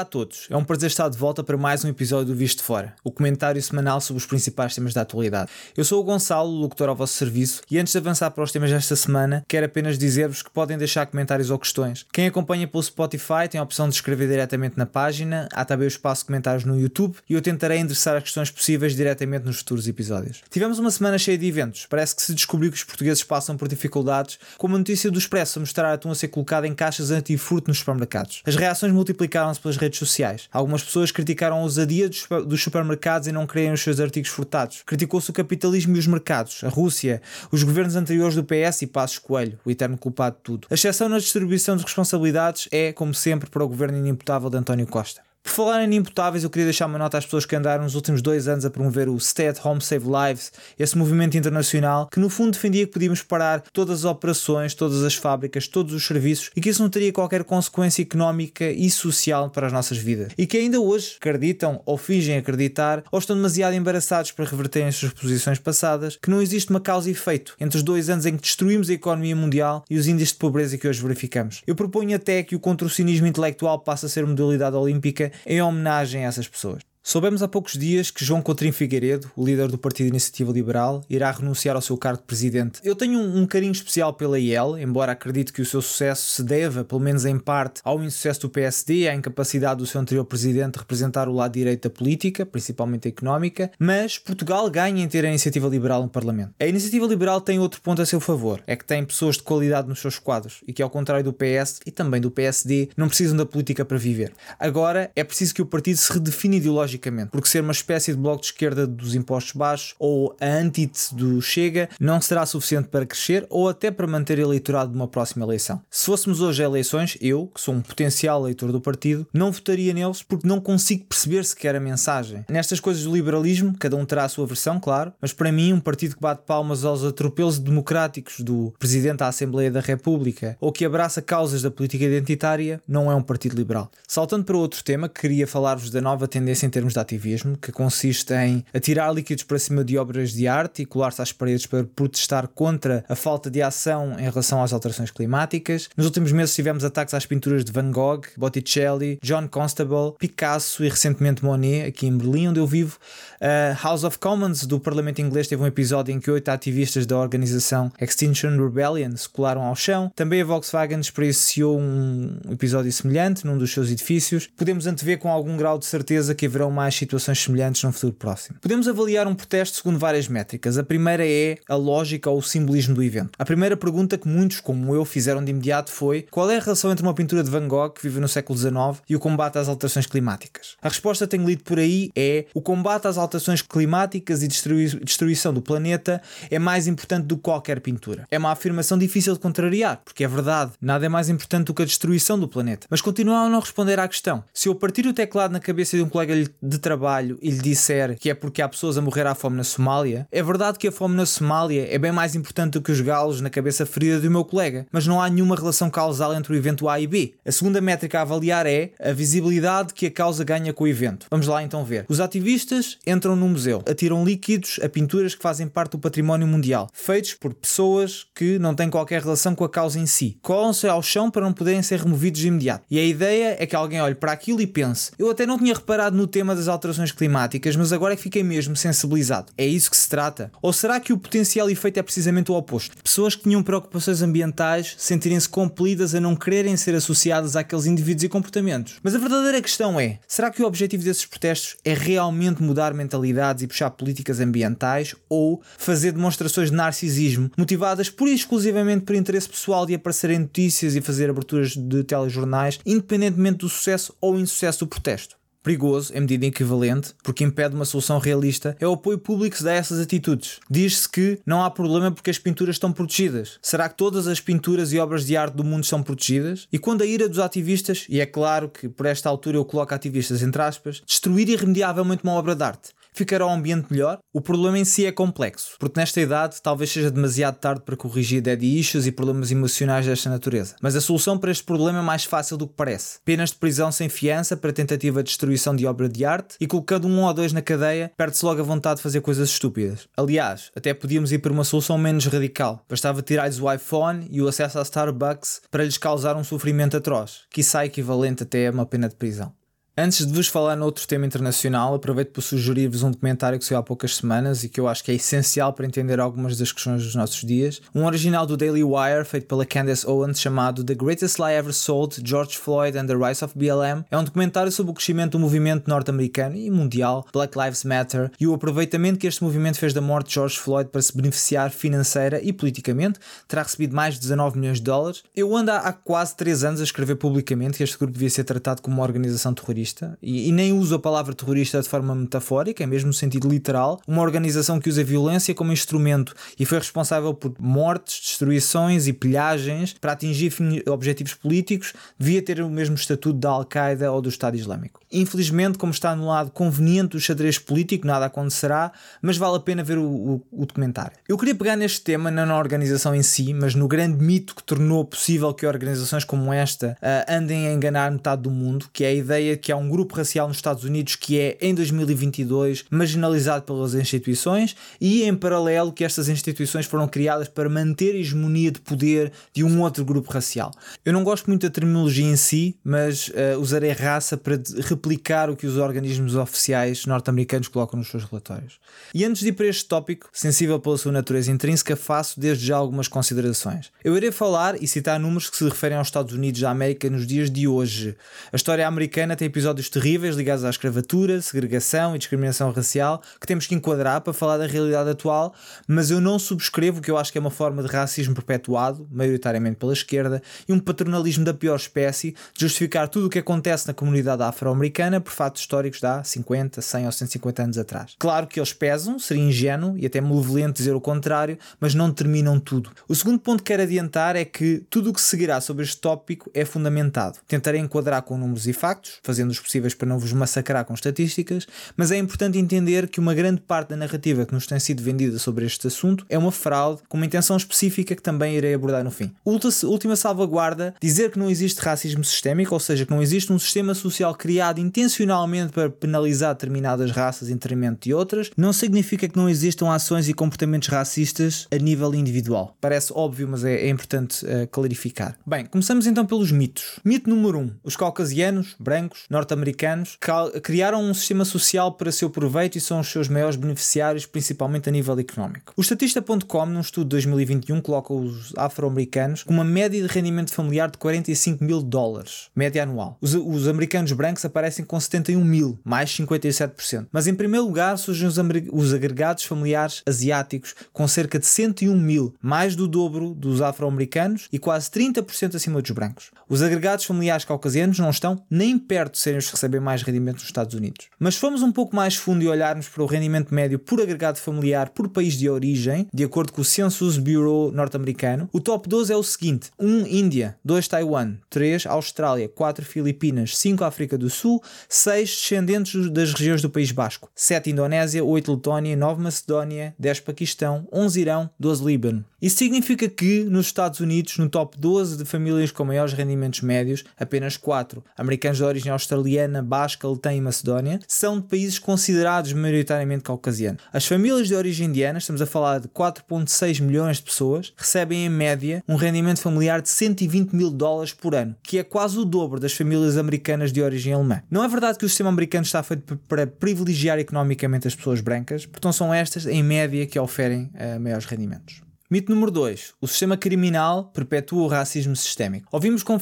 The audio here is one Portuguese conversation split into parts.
Olá a todos, é um prazer estar de volta para mais um episódio do Visto Fora, o comentário semanal sobre os principais temas da atualidade. Eu sou o Gonçalo, locutor ao vosso serviço, e antes de avançar para os temas desta semana, quero apenas dizer-vos que podem deixar comentários ou questões. Quem acompanha pelo Spotify tem a opção de escrever diretamente na página, há também o espaço de comentários no YouTube e eu tentarei endereçar as questões possíveis diretamente nos futuros episódios. Tivemos uma semana cheia de eventos, parece que se descobriu que os portugueses passam por dificuldades, como a notícia do Expresso a mostrar a atum a ser colocada em caixas anti-furto nos supermercados. As reações multiplicaram-se pelas redes sociais. Algumas pessoas criticaram a ousadia dos supermercados em não quererem os seus artigos furtados. Criticou-se o capitalismo e os mercados, a Rússia, os governos anteriores do PS e Passos Coelho, o eterno culpado de tudo. A exceção na distribuição de responsabilidades é, como sempre, para o governo inimputável de António Costa. Por falar em imputáveis, eu queria deixar uma nota às pessoas que andaram nos últimos dois anos a promover o Stay at Home Save Lives, esse movimento internacional que no fundo defendia que podíamos parar todas as operações, todas as fábricas, todos os serviços e que isso não teria qualquer consequência económica e social para as nossas vidas. E que ainda hoje acreditam ou fingem acreditar ou estão demasiado embaraçados para reverterem as suas posições passadas que não existe uma causa e efeito entre os dois anos em que destruímos a economia mundial e os índices de pobreza que hoje verificamos. Eu proponho até que o controcionismo intelectual passe a ser modalidade olímpica em homenagem a essas pessoas. Soubemos há poucos dias que João Coutinho Figueiredo, o líder do Partido Iniciativa Liberal, irá renunciar ao seu cargo de presidente. Eu tenho um, carinho especial pela IEL, embora acredite que o seu sucesso se deva, pelo menos em parte, ao insucesso do PSD à incapacidade do seu anterior presidente de representar o lado direito da política, principalmente a económica, mas Portugal ganha em ter a Iniciativa Liberal no Parlamento. A Iniciativa Liberal tem outro ponto a seu favor, é que tem pessoas de qualidade nos seus quadros e que, ao contrário do PS e também do PSD, não precisam da política para viver. Agora, é preciso que o partido se redefine ideologicamente porque ser uma espécie de bloco de esquerda dos impostos baixos ou a antítese do Chega não será suficiente para crescer ou até para manter eleitorado de uma próxima eleição. Se fôssemos hoje a eleições, eu, que sou um potencial eleitor do partido, não votaria neles porque não consigo perceber sequer a mensagem. Nestas coisas do liberalismo, cada um terá a sua versão, claro, mas para mim, um partido que bate palmas aos atropelos democráticos do Presidente da Assembleia da República ou que abraça causas da política identitária não é um partido liberal. Saltando para outro tema, queria falar-vos da nova tendência em termos de ativismo, que consiste em atirar líquidos para cima de obras de arte e colar-se às paredes para protestar contra a falta de ação em relação às alterações climáticas. Nos últimos meses tivemos ataques às pinturas de Van Gogh, Botticelli, John Constable, Picasso e recentemente Monet, aqui em Berlim, onde eu vivo. A House of Commons do Parlamento Inglês teve um episódio em que oito ativistas da organização Extinction Rebellion se colaram ao chão. Também a Volkswagen experienciou um episódio semelhante num dos seus edifícios. Podemos antever com algum grau de certeza que haverão mais situações semelhantes no futuro próximo. Podemos avaliar um protesto segundo várias métricas. A primeira é a lógica ou o simbolismo do evento. A primeira pergunta que muitos, como eu, fizeram de imediato foi qual é a relação entre uma pintura de Van Gogh que vive no século XIX e o combate às alterações climáticas? A resposta que tenho lido por aí é o combate às alterações climáticas e destruição do planeta é mais importante do que qualquer pintura. É uma afirmação difícil de contrariar, porque é verdade, nada é mais importante do que a destruição do planeta. Mas continuam a não responder à questão. Se eu partir o teclado na cabeça de um colega de trabalho e lhe disser que é porque há pessoas a morrer à fome na Somália, é verdade que a fome na Somália é bem mais importante do que os galos na cabeça ferida do meu colega, mas não há nenhuma relação causal entre o evento A e B. A segunda métrica a avaliar é a visibilidade que a causa ganha com o evento. Vamos lá então ver. Os ativistas entram no museu, atiram líquidos a pinturas que fazem parte do património mundial, feitos por pessoas que não têm qualquer relação com a causa em si. Colam-se ao chão para não poderem ser removidos de imediato. E a ideia é que alguém olhe para aquilo e pense: eu até não tinha reparado no tema das alterações climáticas, mas agora é que fiquei mesmo sensibilizado. É isso que se trata? Ou será que o potencial efeito é precisamente o oposto? Pessoas que tinham preocupações ambientais sentirem-se compelidas a não quererem ser associadas àqueles indivíduos e comportamentos. Mas a verdadeira questão é: será que o objetivo desses protestos é realmente mudar mentalidades e puxar políticas ambientais ou fazer demonstrações de narcisismo motivadas pura e exclusivamente por interesse pessoal de aparecer em notícias e fazer aberturas de telejornais, independentemente do sucesso ou insucesso do protesto? Perigoso, em medida equivalente, porque impede uma solução realista, é o apoio público que se dá a essas atitudes. Diz-se que não há problema porque as pinturas estão protegidas. Será que todas as pinturas e obras de arte do mundo são protegidas? E quando a ira dos ativistas, e é claro que por esta altura eu coloco ativistas entre aspas, destruir irremediavelmente uma obra de arte, ficará o ambiente melhor? O problema em si é complexo, porque nesta idade talvez seja demasiado tarde para corrigir daddy issues e problemas emocionais desta natureza. Mas a solução para este problema é mais fácil do que parece. Penas de prisão sem fiança para tentativa de destruição de obra de arte e colocando um ou dois na cadeia, perde-se logo a vontade de fazer coisas estúpidas. Aliás, até podíamos ir por uma solução menos radical. Bastava tirar-lhes o iPhone e o acesso à Starbucks para lhes causar um sofrimento atroz, que sai equivalente até a uma pena de prisão. Antes de vos falar noutro tema internacional, aproveito para sugerir-vos um documentário que saiu há poucas semanas e que eu acho que é essencial para entender algumas das questões dos nossos dias. Um original do Daily Wire, feito pela Candace Owens, chamado The Greatest Lie Ever Sold: George Floyd and the Rise of BLM. É um documentário sobre o crescimento do movimento norte-americano e mundial Black Lives Matter e o aproveitamento que este movimento fez da morte de George Floyd para se beneficiar financeira e politicamente. Terá recebido mais de 19 milhões de dólares. Eu ando há quase 3 anos a escrever publicamente que este grupo devia ser tratado como uma organização terrorista terrorista, e, e, nem uso a palavra terrorista de forma metafórica, é mesmo no sentido literal, uma organização que usa violência como instrumento e foi responsável por mortes, destruições e pilhagens para atingir objetivos políticos, devia ter o mesmo estatuto da Al-Qaeda ou do Estado Islâmico. Infelizmente, como está no lado conveniente do xadrez político, nada acontecerá, mas vale a pena ver o, o, o documentário. Eu queria pegar neste tema, não na organização em si, mas no grande mito que tornou possível que organizações como esta uh, andem a enganar metade do mundo, que é a ideia que há um grupo racial nos Estados Unidos que é, em 2022, marginalizado pelas instituições e, em paralelo, que estas instituições foram criadas para manter a hegemonia de poder de um outro grupo racial. Eu não gosto muito da terminologia em si, mas uh, usarei raça para replicar o que os organismos oficiais norte-americanos colocam nos seus relatórios. E antes de ir para este tópico, sensível pela sua natureza intrínseca, faço desde já algumas considerações. Eu irei falar e citar números que se referem aos Estados Unidos da América nos dias de hoje. A história americana tem episódios episódios terríveis ligados à escravatura, segregação e discriminação racial que temos que enquadrar para falar da realidade atual, mas eu não subscrevo que eu acho que é uma forma de racismo perpetuado, maioritariamente pela esquerda, e um paternalismo da pior espécie de justificar tudo o que acontece na comunidade afro-americana por fatos históricos de há 50, 100 ou 150 anos atrás. Claro que eles pesam, seria ingênuo e até malevolente dizer o contrário, mas não determinam tudo. O segundo ponto que quero adiantar é que tudo o que seguirá sobre este tópico é fundamentado. Tentarei enquadrar com números e factos, fazendo os possíveis para não vos massacrar com estatísticas, mas é importante entender que uma grande parte da narrativa que nos tem sido vendida sobre este assunto é uma fraude com uma intenção específica que também irei abordar no fim. Última salvaguarda: dizer que não existe racismo sistémico, ou seja, que não existe um sistema social criado intencionalmente para penalizar determinadas raças em detrimento de outras, não significa que não existam ações e comportamentos racistas a nível individual. Parece óbvio, mas é, é importante uh, clarificar. Bem, começamos então pelos mitos. Mito número 1: um, os caucasianos, brancos, norte-americanos criaram um sistema social para seu proveito e são os seus maiores beneficiários, principalmente a nível económico. O Statista.com, num estudo de 2021, coloca os afro-americanos com uma média de rendimento familiar de 45 mil dólares, média anual. Os, os americanos brancos aparecem com 71 mil, mais 57%. Mas em primeiro lugar surgem os, os agregados familiares asiáticos, com cerca de 101 mil, mais do dobro dos afro-americanos e quase 30% acima dos brancos. Os agregados familiares caucasianos não estão nem perto de serem que recebem mais rendimento nos Estados Unidos. Mas se formos um pouco mais fundo e olharmos para o rendimento médio por agregado familiar por país de origem, de acordo com o Census Bureau norte-americano, o top 12 é o seguinte: 1 Índia, 2 Taiwan, 3 Austrália, 4 Filipinas, 5 África do Sul, 6 descendentes das regiões do País Basco, 7 Indonésia, 8 Letónia, 9 Macedónia, 10 Paquistão, 11 Irão, 12 Líbano. Isso significa que nos Estados Unidos, no top 12 de famílias com maiores rendimentos médios, apenas 4 americanos de origem australiana basca, letã e macedónia, são de países considerados maioritariamente caucasianos. As famílias de origem indiana, estamos a falar de 4,6 milhões de pessoas, recebem em média um rendimento familiar de 120 mil dólares por ano, que é quase o dobro das famílias americanas de origem alemã. Não é verdade que o sistema americano está feito para privilegiar economicamente as pessoas brancas, portanto são estas, em média, que oferem uh, maiores rendimentos. Mito número 2. O sistema criminal perpetua o racismo sistémico. Ouvimos com,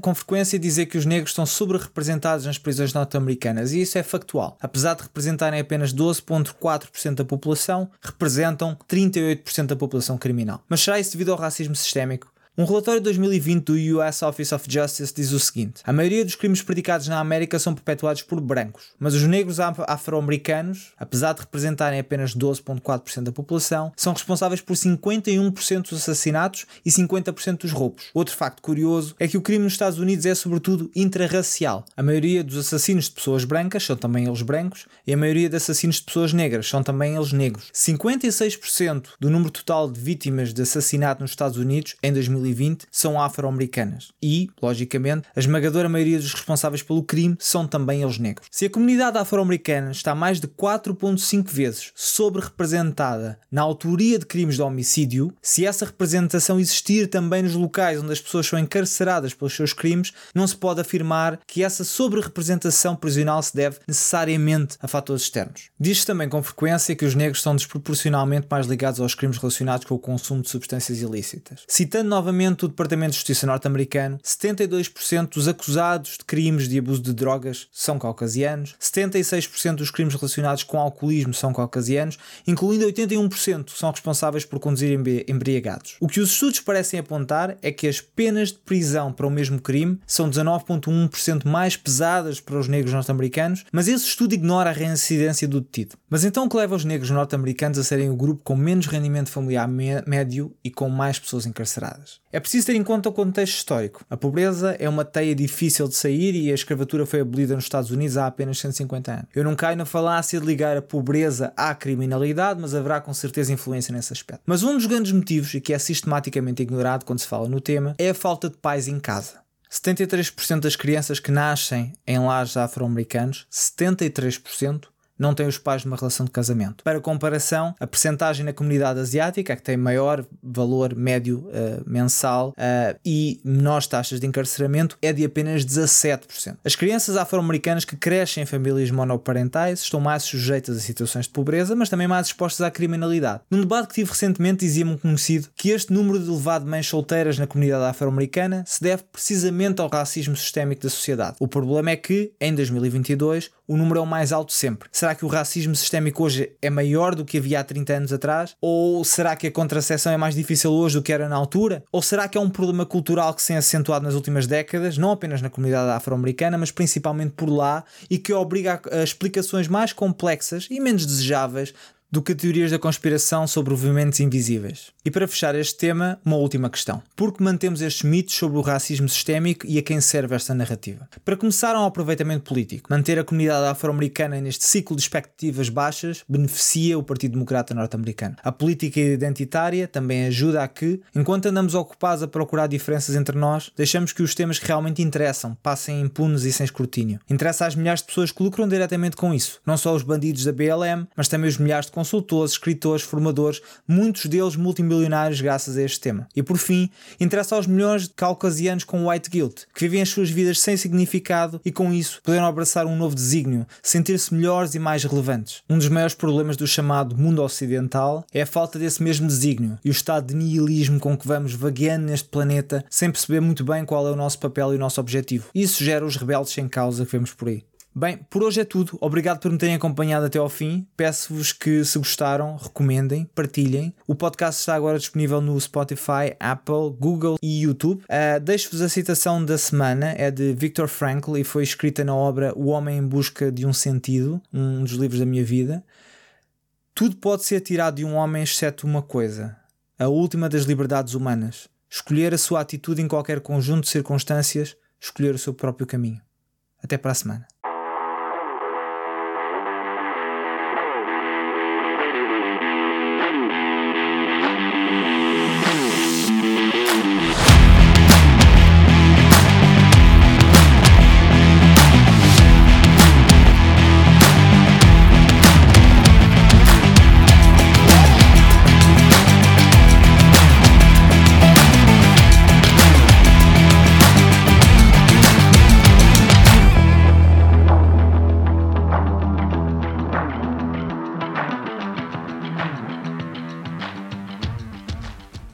com frequência dizer que os negros estão sobre-representados nas prisões norte-americanas e isso é factual. Apesar de representarem apenas 12,4% da população, representam 38% da população criminal. Mas será isso devido ao racismo sistémico? Um relatório de 2020 do US Office of Justice diz o seguinte: a maioria dos crimes praticados na América são perpetuados por brancos, mas os negros afro-americanos, apesar de representarem apenas 12,4% da população, são responsáveis por 51% dos assassinatos e 50% dos roubos. Outro facto curioso é que o crime nos Estados Unidos é sobretudo intrarracial. A maioria dos assassinos de pessoas brancas são também eles brancos e a maioria de assassinos de pessoas negras são também eles negros. 56% do número total de vítimas de assassinato nos Estados Unidos em 2020 2020 são afro-americanas e, logicamente, a esmagadora maioria dos responsáveis pelo crime são também eles negros. Se a comunidade afro-americana está mais de 4,5 vezes sobre-representada na autoria de crimes de homicídio, se essa representação existir também nos locais onde as pessoas são encarceradas pelos seus crimes, não se pode afirmar que essa sobre-representação prisional se deve necessariamente a fatores externos. Diz-se também com frequência que os negros são desproporcionalmente mais ligados aos crimes relacionados com o consumo de substâncias ilícitas. Citando novamente o Departamento de Justiça norte-americano, 72% dos acusados de crimes de abuso de drogas são caucasianos, 76% dos crimes relacionados com alcoolismo são caucasianos, incluindo 81% que são responsáveis por conduzir embriagados. O que os estudos parecem apontar é que as penas de prisão para o mesmo crime são 19,1% mais pesadas para os negros norte-americanos, mas esse estudo ignora a reincidência do detido. Mas então o que leva os negros norte-americanos a serem o grupo com menos rendimento familiar médio e com mais pessoas encarceradas? É preciso ter em conta o contexto histórico. A pobreza é uma teia difícil de sair e a escravatura foi abolida nos Estados Unidos há apenas 150 anos. Eu não caio na falácia de ligar a pobreza à criminalidade, mas haverá com certeza influência nesse aspecto. Mas um dos grandes motivos, e que é sistematicamente ignorado quando se fala no tema, é a falta de pais em casa. 73% das crianças que nascem em lares afro-americanos, 73%, não têm os pais numa relação de casamento. Para comparação, a percentagem na comunidade asiática, que tem maior valor médio uh, mensal uh, e menores taxas de encarceramento, é de apenas 17%. As crianças afro-americanas que crescem em famílias monoparentais estão mais sujeitas a situações de pobreza, mas também mais expostas à criminalidade. Num debate que tive recentemente, dizia-me um conhecido que este número de elevado de mães solteiras na comunidade afro-americana se deve precisamente ao racismo sistémico da sociedade. O problema é que, em 2022, o número é o mais alto sempre. Será que o racismo sistémico hoje é maior do que havia há 30 anos atrás? Ou será que a contracepção é mais difícil hoje do que era na altura? Ou será que é um problema cultural que se tem acentuado nas últimas décadas, não apenas na comunidade afro-americana, mas principalmente por lá e que obriga a explicações mais complexas e menos desejáveis do que teorias da conspiração sobre movimentos invisíveis. E para fechar este tema, uma última questão. Por que mantemos estes mitos sobre o racismo sistémico e a quem serve esta narrativa? Para começar, um aproveitamento político. Manter a comunidade afro-americana neste ciclo de expectativas baixas beneficia o Partido Democrata norte-americano. A política identitária também ajuda a que, enquanto andamos ocupados a procurar diferenças entre nós, deixamos que os temas que realmente interessam passem impunes e sem escrutínio. Interessa às milhares de pessoas que lucram diretamente com isso. Não só os bandidos da BLM, mas também os milhares de consultores, escritores, formadores, muitos deles multimilionários graças a este tema. E por fim, interessa aos milhões de caucasianos com white guilt, que vivem as suas vidas sem significado e com isso poderão abraçar um novo desígnio, sentir-se melhores e mais relevantes. Um dos maiores problemas do chamado mundo ocidental é a falta desse mesmo desígnio e o estado de nihilismo com que vamos vagueando neste planeta sem perceber muito bem qual é o nosso papel e o nosso objetivo. Isso gera os rebeldes sem causa que vemos por aí. Bem, por hoje é tudo. Obrigado por me terem acompanhado até ao fim. Peço-vos que, se gostaram, recomendem, partilhem. O podcast está agora disponível no Spotify, Apple, Google e YouTube. Uh, Deixo-vos a citação da semana, é de Viktor Frankl e foi escrita na obra O Homem em Busca de um Sentido, um dos livros da minha vida. Tudo pode ser tirado de um homem exceto uma coisa: a última das liberdades humanas. Escolher a sua atitude em qualquer conjunto de circunstâncias, escolher o seu próprio caminho. Até para a semana.